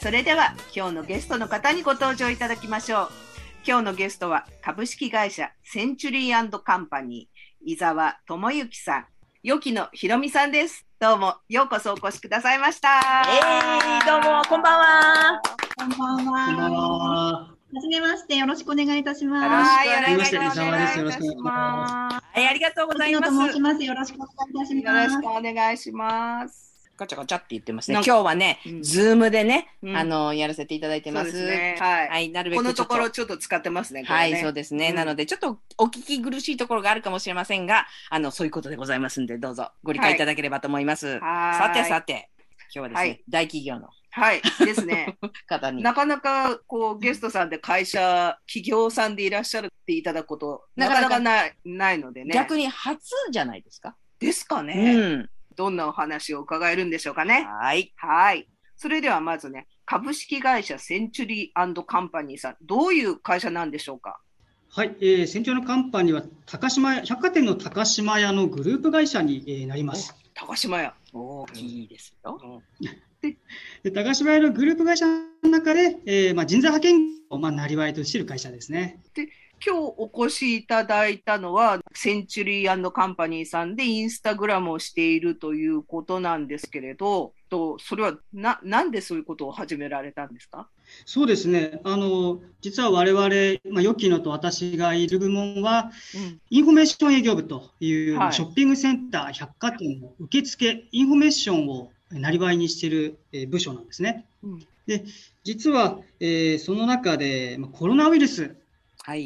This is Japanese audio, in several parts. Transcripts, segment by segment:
それでは今日のゲストの方にご登場いただきましょう。今日のゲストは株式会社センチュリーカンパニー伊沢智之さん、よきのひろみさんです。どうもようこそお越しくださいました。えー、どうもこんばんは。こんばんこんばんは。は。はじめまして、よろしくお願いいたします。はい、よろしくお願いいたしよろしくお願いしま。はい、ありがとうござい藤ます。野と申します。よろしくお願いいたします。よろしくお願いします。ガチャガチャって言ってますね。今日はね、うんズームでね、うんあの、やらせていただいてま。です。はい。はい、なるべこのと。ころちょっと使ってますね。こはい、そうですね。うんなので、ちょっとお聞き苦しいところがあるかもしれませんが、あの、そういうことでございますんで、どうぞご理解いただければと思います。さてさて、今日はですね、はい大企業のはい。ですね。方に。なかなかこうゲストさんで会社、企業さんでいらっしゃるっていただくこと、なかなかないないのでね。逆に初じゃないですか？ですかうね、ん。どんなお話を伺えるんでしょうかね。はい。はい。それではまずね、株式会社センチュリーカンパニーさん、どういう会社なんでしょうか？はい、えー、センチュラルカンパニーは高島屋百貨店の高島屋のグループ会社に、えーなります。高島屋。大きいですよ。で高島屋のグループ会社の中で、えーまあ、人材派遣を、まあ、なりわいとしている会社ですね。今日お越しいただいたのは、センチュリーカンパニーさんでインスタグラムをしているということなんですけれど、とそれはななんでそういうことを始められたんですか？そうですね。あの、実は我々、まあ、ヨッキーノと私がいる部門は、うんインフォメーション営業部という、はいショッピングセンター、百貨店の受付、インフォメーションをなりわいにしているえー部署なんですね。うんで、実は、えーその中で、まあ、コロナウイルスはい。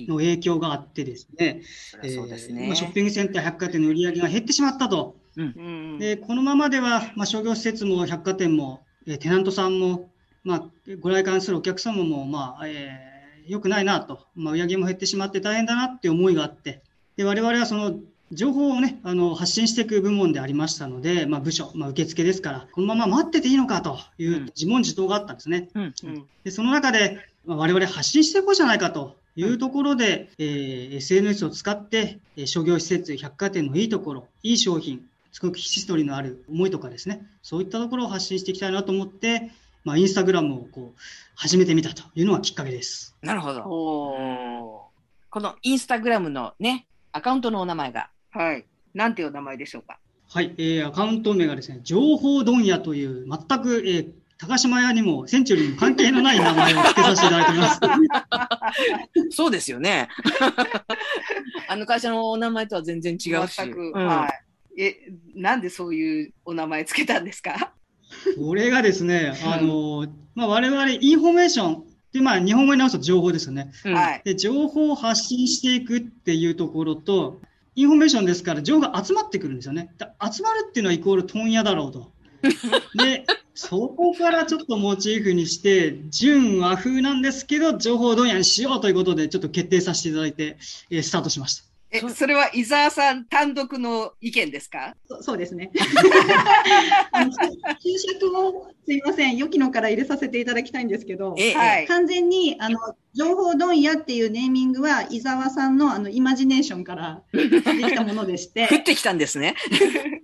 の影響があってですね、そりゃそうですね。ショッピングセンター、百貨店の売り上げが減ってしまったと。うんで、このままでは、まあ、商業施設も百貨店も、えーテナントさんも、まあ、ご来館するお客様も、まあ、えー良くないなと、まあ、売り上げも減ってしまって大変だなって思いがあって、で、我々はその、情報をね、あの、発信していく部門でありましたので、まあ、部署、まあ、受付ですから、このまま待ってていいのかといううん自問自答があったんですね。うん。うんで、その中で、まあ、我々発信していこうじゃないかというところで、えー SNS を使って、えー商業施設、百貨店のいいところ、いい商品、すごくヒストリーのある思いとかですね、そういったところを発信していきたいなと思って、まあ、インスタグラムをこう始めてみたというのがきっかけです。なるほど。おこのインスタグラムのね、アカウントのお名前が？ーはい。なんていうお名前でしょうか？はい、えーアカウント名がですね、情報問屋という、全く、えー高島屋にもセンチュリーにも関係のない名前を付けさせていただいてます。そうですよね。あの会社のお名前とは全然違うし。全く、うんはい。え、なんでそういうお名前つけたんですか？これがですね、あの、まあ、我々インフォメーションで、まあ、日本語に直すと情報ですよね。うんはい。で、情報を発信していくっていうところと、インフォメーションですから情報が集まってくるんですよね。だ集まるっていうのはイコール問屋だろうと。で、そこからちょっとモチーフにして、純和風なんですけど、情報問屋にしようということで、ちょっと決定させていただいて、えースタートしました。え、そそれは伊沢さん単独の意見ですか？そそうですね。注釈をすいません、良きのから入れさせていただきたいんですけど、ええはい。完全にあの情報問屋っていうネーミングは伊沢さんのあのイマジネーションからできたものでして、降ってきたんですね。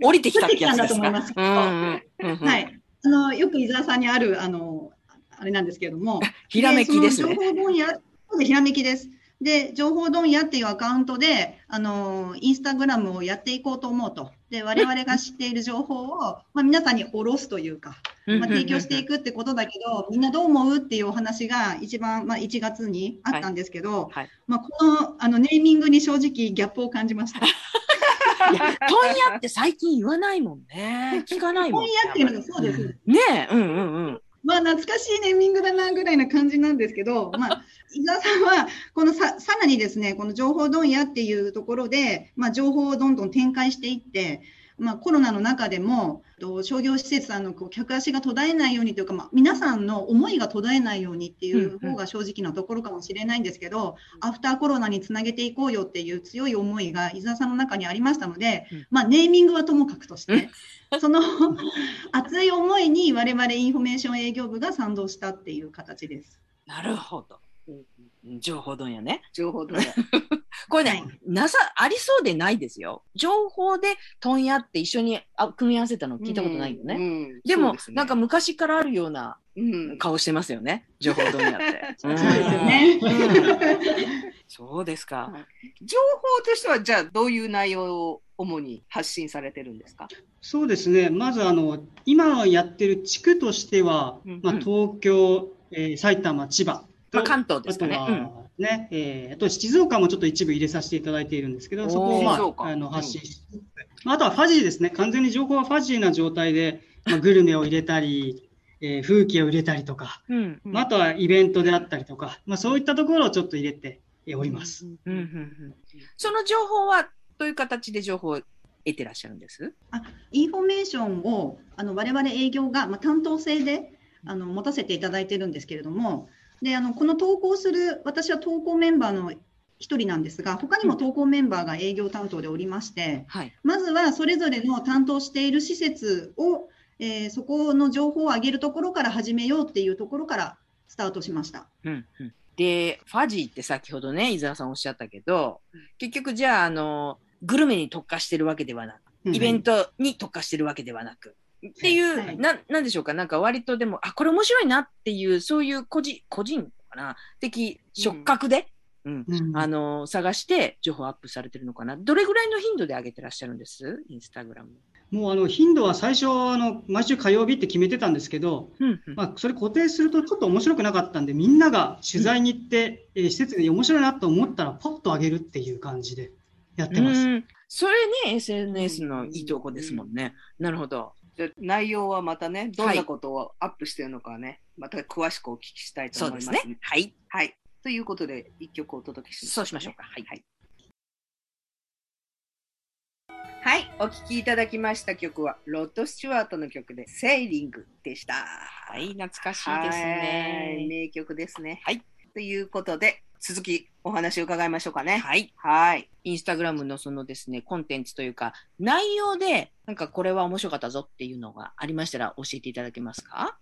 降りてきたってやつですか？降ってきたんだと思いますうんうんうんうんはい、あのよく伊沢さんにあるあのあれなんですけれども、ひらめきですねひらめきです。で、情報問屋っていうアカウントで、あの、インスタグラムをやっていこうと思うと。で、我々が知っている情報を、まあ、皆さんに下ろすというか、まあ、提供していくってことだけど、みんなどう思うっていうお話が一番、まあ、1月にあったんですけど、はいはいまあ、このあのネーミングに正直ギャップを感じました。問屋って最近言わないもんね。聞かないもん。問屋っていうのがそうです。ねえ、うんうんうん。まあ、懐かしいネーミングだなぐらいな感じなんですけど、まあ、伊沢さんは、このさ、さらにですね、この情報問屋っていうところで、まあ、情報をどんどん展開していって、まあ、コロナの中でも、と商業施設さんのこう客足が途絶えないようにというか、まあ、皆さんの思いが途絶えないようにっていう方が正直なところかもしれないんですけど、アフターコロナにつなげていこうよっていう強い思いが伊沢さんの中にありましたので、うんまあ、ネーミングはともかくとして、その熱い思いに我々インフォメーション営業部が賛同したっていう形です。なるほど。情報問屋ね。情報問屋。これね、はいなさ、ありそうでないですよ。情報で問屋って一緒にあ組み合わせたの聞いたことないよね。うん。でもそうすねなんか昔からあるようなうん。顔してますよね。情報問屋って。そうですよね。そうですか。情報としては、じゃあ、どういう内容を主に発信されてるんですか？そうですね、まずあの今やってる地区としては、うんまあ、東京、えー埼玉、千葉と、まあ、関東ですかね。あとはね、えーあと静岡もちょっと一部入れさせていただいているんですけど、そこを、まあ、あの発信しつつ、まああとはファジーですね、完全に情報はファジーな状態で、まあ、グルメを入れたり、えー風景を入れたりとか、うん。うん。まあ、あとはイベントであったりとか、まあ、そういったところをちょっと入れております。うんうんうんその情報はどういう形で情報を得てらっしゃるんです？インフォメーションをあの我々営業が、まあ、担当制であの持たせていただいてるんですけれども、であのこの投稿する、私は投稿メンバーの一人なんですが、他にも投稿メンバーが営業担当でおりまして、はい。まずはそれぞれの担当している施設を、えーそこの情報を上げるところから始めようっていうところからスタートしました。うんうん、で、ファジーって先ほどね、伊沢さんおっしゃったけど、結局じゃあ、あの、グルメに特化してるわけではなく、イベントに特化してるわけではなく、っていう、はい。な、なんでしょうか、なんか割とでも、あ、これ面白いなっていう、そういう個人、個人かな、的触覚で、うん、うん。あの、探して情報アップされてるのかな？どれぐらいの頻度で上げてらっしゃるんです？インスタグラム。もうあの頻度は最初あの、毎週火曜日って決めてたんですけど、うんうん。まあ、それ固定するとちょっと面白くなかったんで、みんなが取材に行って、えー施設で面白いなと思ったら、ポッと上げるっていう感じでやってます。うん。それね、SNS のいいとこですもんね。なるほど。じゃあ内容はまたね、どんなことをアップしてるのかはね、また詳しくお聞きしたいと思います。ですね。はい。はい。ということで、一曲お届けします、そうしましょうか。はい。はい。はい、お聴きいただきました曲は、ロッド・スチュワートの曲で、セーリングでした。はい、懐かしいですはいね。名曲ですね。はい。ということで、続きお話を伺いましょうかね。はい。はい。インスタグラムのそのですね、コンテンツというか、内容で、なんかこれは面白かったぞっていうのがありましたら教えていただけますか？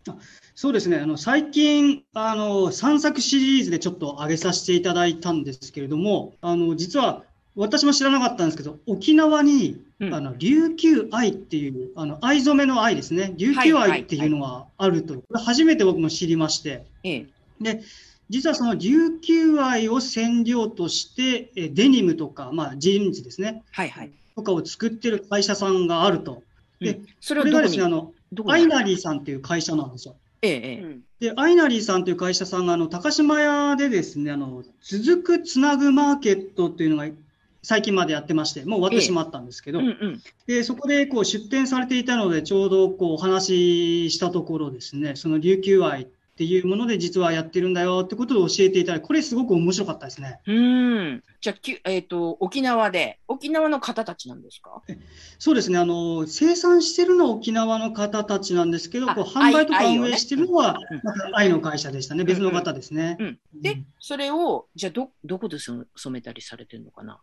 そうですね、あの最近あの、3作シリーズでちょっと上げさせていただいたんですけれども、あの実は私も知らなかったんですけど、沖縄に、うんあの琉球愛っていう、あの藍染めの愛ですね、琉球愛っていうのがあると、これ初めて僕も知りまして、ええ。で実はその琉球藍を染料として、えデニムとか、まあ、ジーンズですね、はいはい。とかを作ってる会社さんがあると。でうんそれこれがですね、あのアイナリーさんっていう会社なんですよ。ええ、で、アイナリーさんという会社さんが、あの、高島屋でですね、あの、続くつなぐマーケットっていうのが最近までやってまして、もう終わってしまったんですけど、うんうん。で、そこでこう出展されていたので、ちょうどこうお話ししたところですね、その琉球藍っていうもので実はやってるんだよってことを教えていただいて、これすごく面白かったですね。うーん。じゃあ、きえっ、と、沖縄で、沖縄の方たちなんですか？そうですね、あの、生産してるのは沖縄の方たちなんですけど、あこう販売とか運営してるのはうん、また愛の会社でしたね、別の方ですね。うん。で、それを、じゃあ、ど、どこで染めたりされてるのかな？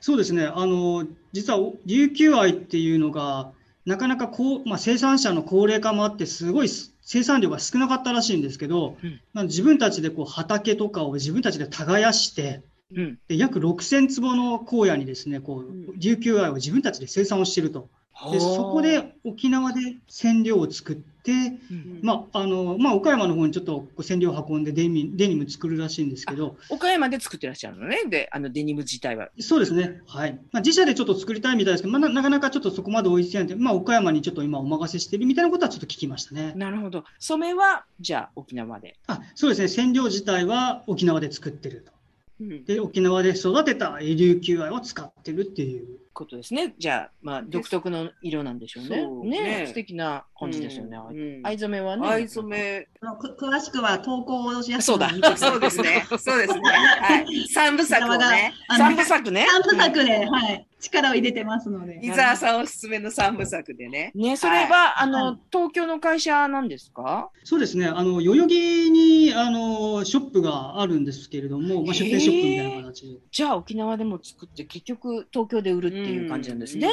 そうですね、あの実はお琉球愛っていうのが、なかなかこう、まあ、生産者の高齢化もあって、すごい生産量が少なかったらしいんですけど、うんまあ、自分たちでこう畑とかを自分たちで耕して、うん。で約6000坪の荒野にですねこう琉球愛を自分たちで生産をしていると。でそこで沖縄で染料を作って、うんまああのまあ、岡山の方にちょっと染料を運んでデニデニム作るらしいんですけど、岡山で作ってらっしゃるのね。で、あの、デニム自体は。そうですね。はい。まあ、自社でちょっと作りたいみたいですけど、まあ、ななかなかちょっとそこまで追いつけないんで、まあ、岡山にちょっと今お任せしてるみたいなことはちょっと聞きましたね。なるほど。染めは、じゃあ、沖縄で。あ、そうですね。染料自体は沖縄で作ってると。うんで、沖縄で育てた琉球愛を使ってるっていう。ことですね。じゃあ、まあ、独特の色なんでしょうね。そうねね素敵な感じですよね。うん藍染めはね。藍染め、あのく詳しくは投稿をしやすそうだそうですね。そうですね。はい。三部作をね、三部作ね。三部作で、はい、力を入れてますので。伊沢さんおすすめの三部作でね。ね、それは、あの、はい東京の会社なんですか？そうですね。あの、代々木に、あのショップがあるんですけれども、まあ、出店ショップみたいな形で。じゃあ沖縄でも作って結局東京で売るっていう感じなんですね。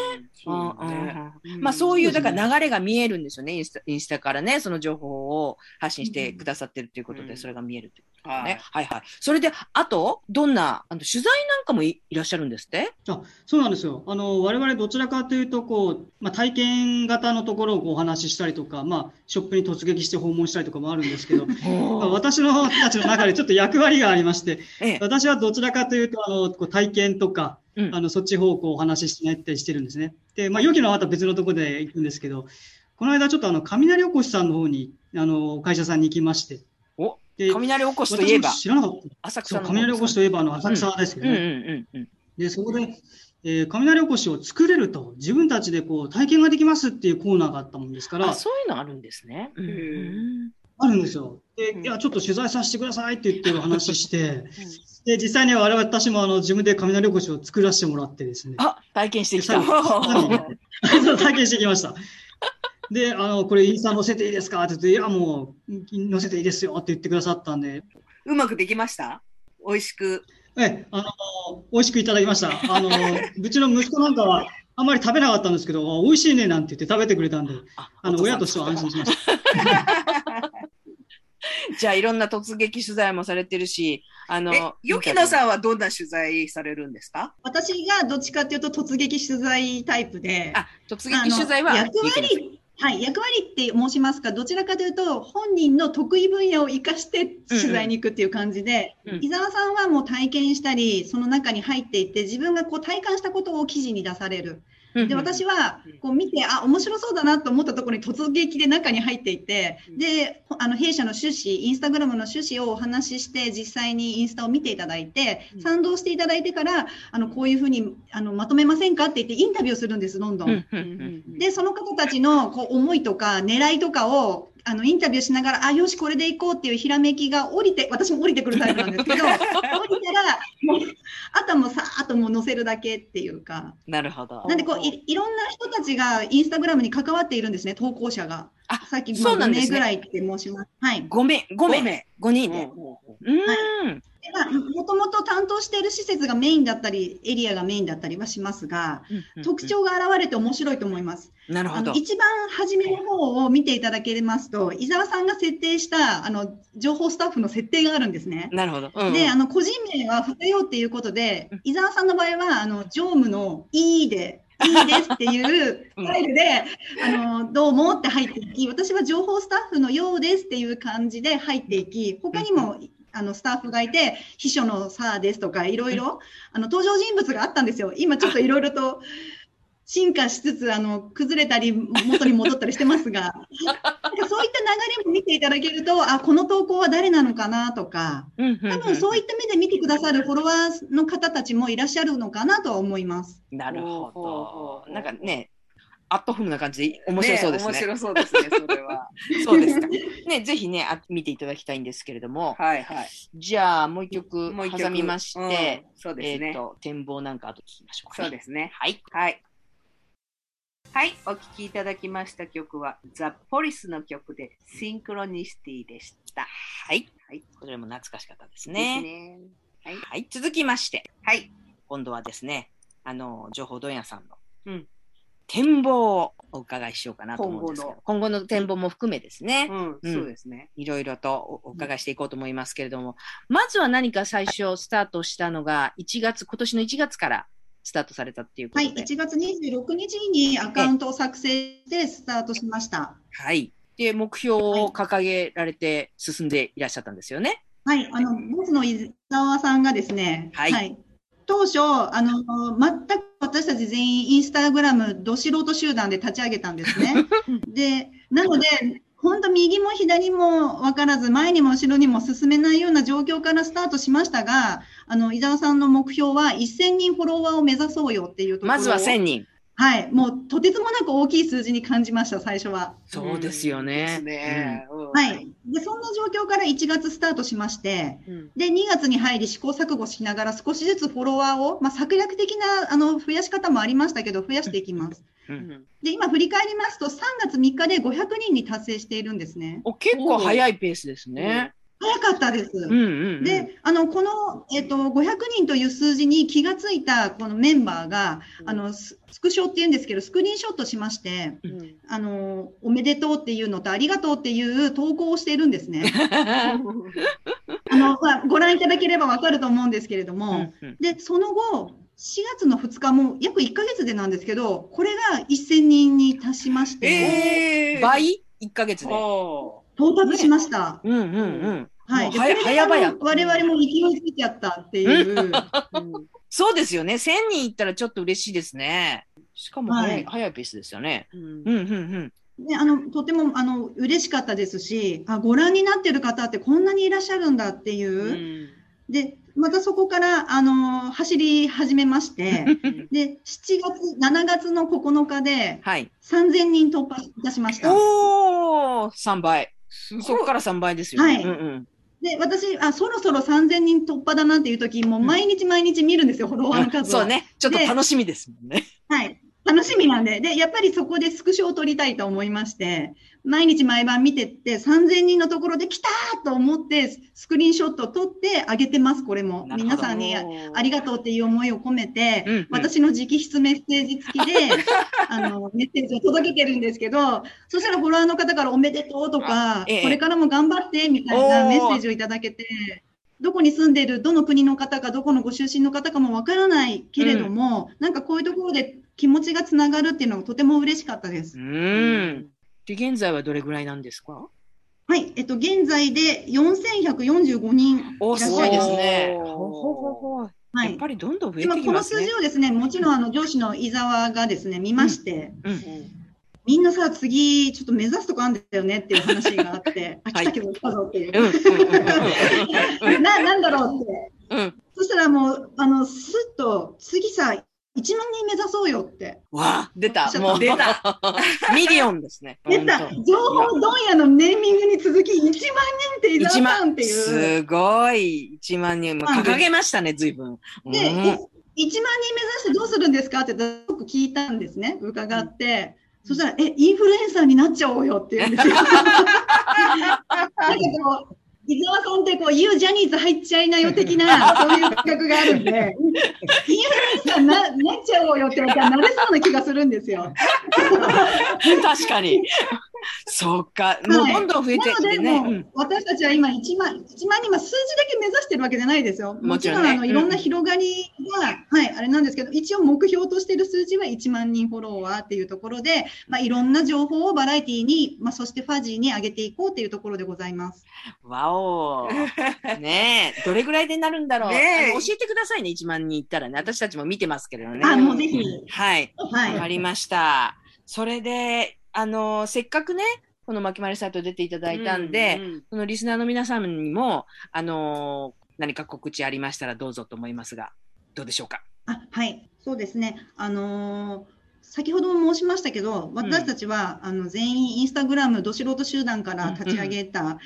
まあそういうだから流れが見えるんですよねインスタインスタからねその情報を発信してくださってるっていうことで、それが見えるっていうことですね。はいはい。それであとどんなあの取材なんかもいいらっしゃるんですって？あそうなんですよ。あの我々どちらかというとこう、まあ、体験型のところをお話ししたりとか、まあ、ショップに突撃して訪問したりとかもあるんですけど、まあ、私のたちの中でちょっと役割がありまして、ええ私はどちらかというとあのこう体験とか、うんあのそっち方向お話ししてったりしてるんですね。で、まあ、良きのはまた別のところで行くんですけど、この間ちょっとあの雷おこしさんの方にあの会社さんに行きまして、おで雷おこしといえば知らなかった。そう浅草の雷おこしといえばあの浅草ですようんうんね。で、そこで、えー雷おこしを作れると、自分たちでこう体験ができますっていうコーナーがあったもんですから、あそういうのあるんですね。うんんあるんですよ。で、うんいや、ちょっと取材させてくださいって言ってお話しして、で、実際に我々私もあの自分で雷おこしを作らせてもらってですね、あ体験してきた。体験してきました。で、あの、これインスタ載せていいですかって言って、いや、もう載せていいですよって言ってくださったんで、うまくできました？美味しく。ええ、あの、美味しくいただきました。あの、うちの息子なんかは、あんまり食べなかったんですけど、あ美味しいねなんて言って食べてくれたんで、あの、親としては安心しました。じゃあいろんな突撃取材もされてるし、あのえ、よきのさんはどんな取材されるんですか？私がどっちかっていうと突撃取材タイプで、あ突撃取材は役割、はい、役割って申しますか、どちらかというと、本人の得意分野を生かして取材に行くっていう感じで、うんうん伊沢さんはもう体験したり、その中に入っていって、自分がこう体感したことを記事に出される。で、私はこう見て、あ、面白そうだなと思ったところに突撃で中に入っていって、で、あの弊社の趣旨、インスタグラムの趣旨をお話しして、実際にインスタを見ていただいてうん、賛同していただいてから、あの、こういうふうにあのまとめませんかって言ってインタビューをするんです、どんどん。で、その方たちのこう思いとか狙いとかをあのインタビューしながら、あ、よし、これでいこうっていうひらめきが降りて、私も降りてくるタイプなんですけど、降りたら、もう、あとはもうさーっともう載せるだけっていうか、なるほど。なんでこうい、いろんな人たちがインスタグラムに関わっているんですね、投稿者が。あさっき、そうなんですね5名ぐらいって申します。はい。5名、5名、名5人で。うん。でまあもともと担当している施設がメインだったり、エリアがメインだったりはしますが、特徴が現れて面白いと思います。なるほど。一番初めの方を見ていただけますと、伊沢さんが設定したあの情報スタッフの設定があるんですね。なるほど。うんで、あの個人名は不要っていうことでうん、伊沢さんの場合は、あの常務のいいで、いいですっていう うんスタイルで、あのどうもって入っていき、私は情報スタッフのようですっていう感じで入っていき、他にも、あのスタッフがいて、秘書のさあですとか、いろいろ、あの登場人物があったんですよ。今ちょっといろいろと進化しつつ、あの崩れたり、元に戻ったりしてますが、なんかそういった流れも見ていただけると、あ、この投稿は誰なのかなとか、多分そういった目で見てくださるフォロワーの方たちもいらっしゃるのかなとは思います。なるほど。うなんかね、アットホームな感じで面白そうですね。面白そうですね、それは。そうですか。ね、ぜひね、あ見ていただきたいんですけれども、はいはい。じゃあもう一曲挟みまして、うんそうでえっ、すね。と、展望なんか後で聞きましょうか、そうですね。はい。はい。はい、お聴きいただきました曲は、ザ・ポリスの曲で、シンクロニシティでした。はい。はい。これも懐かしかったですですね。ね。はい。はい。続きまして、はい。今度はですね、あの、情報問屋さんの、うん展望をお伺いしようかなと思うんですけど、今後の展望も含めですね、うん、うんそうですね。いろいろとおお伺いしていこうと思いますけれども、まずは何か最初スタートしたのが、1月、今年の1月からスタートされたっていうこはい、とで。1月26日にアカウントを作成してスタートしました。はい。で、目標を掲げられて進んでいらっしゃったんですよね。はい、あの、ボスの伊沢さんがですね、はい当初、あの、全く私たち全員インスタグラム、ど素人集団で立ち上げたんですね。で、なので、本当右も左も分からず、前にも後ろにも進めないような状況からスタートしましたが、あの、伊沢さんの目標は1000人フォロワーを目指そうよっていうところをまずは1000人。はい、もうとてつもなく大きい数字に感じました、最初は。そうですよね。ですね。うんはい。で、そんな状況から1月スタートしまして、うんで、2月に入り試行錯誤しながら少しずつフォロワーを、まあ、策略的なあの増やし方もありましたけど、増やしていきます。で、今振り返りますと、3月3日で500人に達成しているんですね。お結構早いペースですね。早かかったです。うんうんうん、で、あの、この、えっと、500人という数字に気がついたこのメンバーが、あの、ススクショって言うんですけど、スクリーンショットしまして、うんあの、おめでとうっていうのと、ありがとうっていう投稿をしているんですね。あの、まあ、ご覧いただければわかると思うんですけれどうも、んうんで、その後、4月の2日も約1ヶ月でなんですけど、これが1000人に達しまして、えー、倍 ?1 ヶ月で。お到達しました。うんうんうん。はい。はやでそれで早々あの我々も勢いづいちゃったっていう。そうですよね。1000人いったらちょっと嬉しいですね。しかも早い、はい早いペースですよね。うんうんうんうん。ね、あの、とても、あの、嬉しかったですし、あ、ご覧になってる方ってこんなにいらっしゃるんだっていう。で、またそこから、あの、走り始めまして、で、7月、7月の9日ではい。3000人突破いたしました。おー !3 倍。そこから3倍ですよね。はいうんうん。で、私、あ、そろそろ3000人突破だなっていう時、もう毎日毎日見るんですよ、フォロワーの数を。そう。ね。ちょっとで楽しみですもんね。はい。楽しみなんで。で、やっぱりそこでスクショを撮りたいと思いまして、毎日毎晩見てって、3000人のところで来たーと思って、スクリーンショットを撮ってあげてます、これも。皆さんにあありがとうっていう思いを込めて、うんうん。私の直筆メッセージ付きで、あの、メッセージを届けてるんですけど、そしたらフォロワーの方からおめでとうとか、ええ。これからも頑張ってみたいなメッセージをいただけて、どこに住んでる、どの国の方か、どこのご出身の方かもわからないけれども、なんかこういうところで気持ちがつながるっていうのがとても嬉しかったですう。ん。で、現在はどれぐらいなんですか？はい、えっと、現在で4145人いらおっしゃいます。すごいですね。おーほほほほはい。やっぱりどんどん増え今このてきますね数字。をですね、もちろんあの上司の伊沢がですね、見まして、うん。みんなさ、次、ちょっと目指すとこあるんだよねっていう話があって、あ、はい来たけど来たぞっていう。うんうんうんうん な、なんだろうって。うん。そしたらもう、あの、すっと、次さ、1万人目指そうよって。わあ、出た。もう出た。ミリオンですね。出た情報問屋のネーミングに続き、1万人って伊一沢さん万っていう。すごい。1万人。もう掲げましたね、随分。で、うん1万人目指してどうするんですか？って僕聞いたんですね。伺って。そしたら、え、インフルエンサーになっちゃおうよって言うんですよ。なんかこう、伊沢さんってこう、言うジャニーズ入っちゃいなよ的な、そういう企画があるんで、インフルエンサーにななっちゃおうよってなれそうな気がするんですよ。確かに。そうか。もうどんどん増えてなので、きてね。もう、うん私たちは今1万、1万人、まあ数字だけ目指してるわけじゃないですよ。もちろん、ねあの、いろんな広がりが、はい、あれなんですけど、一応目標としてる数字は1万人フォロワーっていうところで、まあいろんな情報をバラエティに、まあそしてファジーに上げていこうっていうところでございます。わお。ねえ。どれぐらいでなるんだろう。ね教えてくださいね、1万人いったらね。私たちも見てますけどね。あ、もうぜひ。はい。はい。わかりました。それで、あの、せっかくね、この巻きまりサイト出ていただいたんで、うんそのリスナーの皆さんにも、あの何か告知ありましたらどうぞと思いますが、どうでしょうか？あはい、そうですね。あのー先ほども申しましたけど、私たちは、あの全員インスタグラムど素人集団から立ち上げた、あ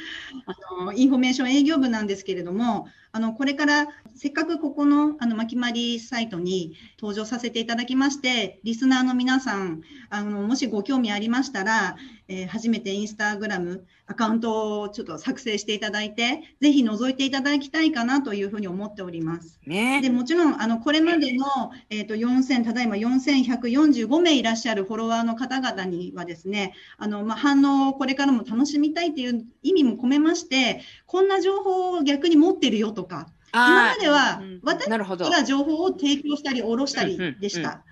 のインフォメーション営業部なんですけれども、あのこれからせっかくここのあのまきまりサイトに登場させていただきまして、リスナーの皆さん、あのもしご興味ありましたら、えー初めてインスタグラムアカウントをちょっと作成していただいて、ぜひ覗いていただきたいかなというふうに思っております。ねでもちろんあのこれまでの、えー、と4000ただいま4145名いらっしゃるフォロワーの方々にはですねあの、まあ、反応をこれからも楽しみたいという意味も込めましてこんな情報を逆に持ってるよとか今あまではうん私。が情報を提供したり下ろしたりでした。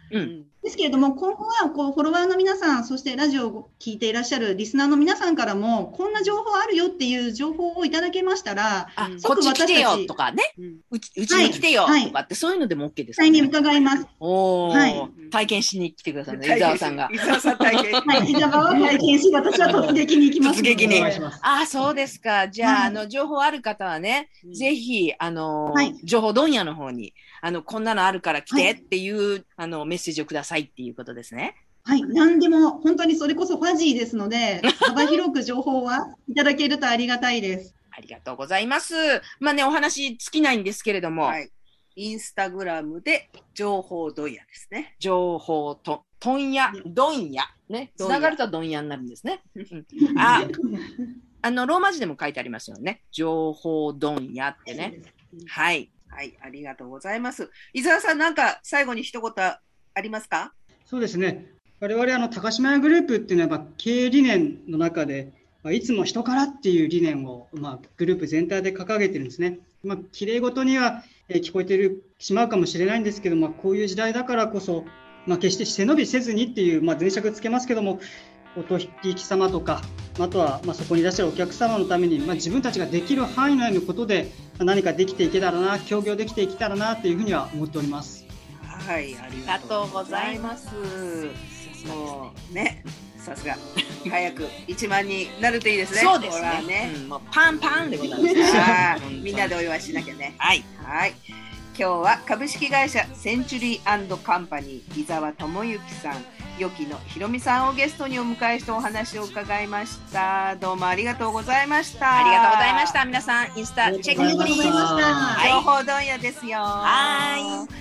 ですけれども、今後はこうフォロワーの皆さん、そしてラジオを聞いていらっしゃるリスナーの皆さんからも、こんな情報あるよっていう情報をいただけましたら、あ、うんこっち来てよとかね、うちうちに来てよはいとかって、そういうのでも OK ですか、実際にね。伺います。おー、はい体験しに来てくださいね、伊沢さんが。伊沢さん体験。はい、伊沢は体験し、私は突撃に行きます。突撃に。ああ、そうですか。じゃあ、はいあの、情報ある方はね、ぜひ、あのーはい情報問屋の方に、あの、こんなのあるから来はいてっていう、あの、メッセージをくださいっていうことですね。はい、何でも、本当にそれこそファジーですので、幅広く情報はいただけるとありがたいです。ありがとうございます。まあね、お話尽きないんですけれども、はい。インスタグラムで情報問屋ですね。情報と、問屋、問屋。ね。つながると問屋になるんですね。うんあ、あの、ローマ字でも書いてありますよね。情報問屋ってね。はい。はい、ありがとうございます。伊沢さん、なんか最後に一言ありますか？そうですね。我々あの高島屋グループっていうのはやっぱ経営理念の中で、まあ、いつも人からっていう理念を、まあ、グループ全体で掲げてるんですね。まあ、綺麗事には、えー聞こえてるしまうかもしれないんですけど、まあ、こういう時代だからこそ、まあ、決して背伸びせずにっていう、まあ、前尺つけますけども、お取引様とか、あとはまあそこにいらっしゃるお客様のために、まあ、自分たちができる範囲内のことで何かできていけたらな、協業できていけたらなというふうには思っております。はい、ありがとうございます。もうね、さすが。早く1万人なるといいですね。そうですこれはね。うんもうパンパンでございます。みんなでお祝いしなきゃね。はい。はい。今日は株式会社センチュリーカンパニー伊沢智之さん、よきのひろみさんをゲストにお迎えしてお話を伺いました。どうもありがとうございました。ありがとうございました。皆さん、インスタチェック情報問屋ですよ。はい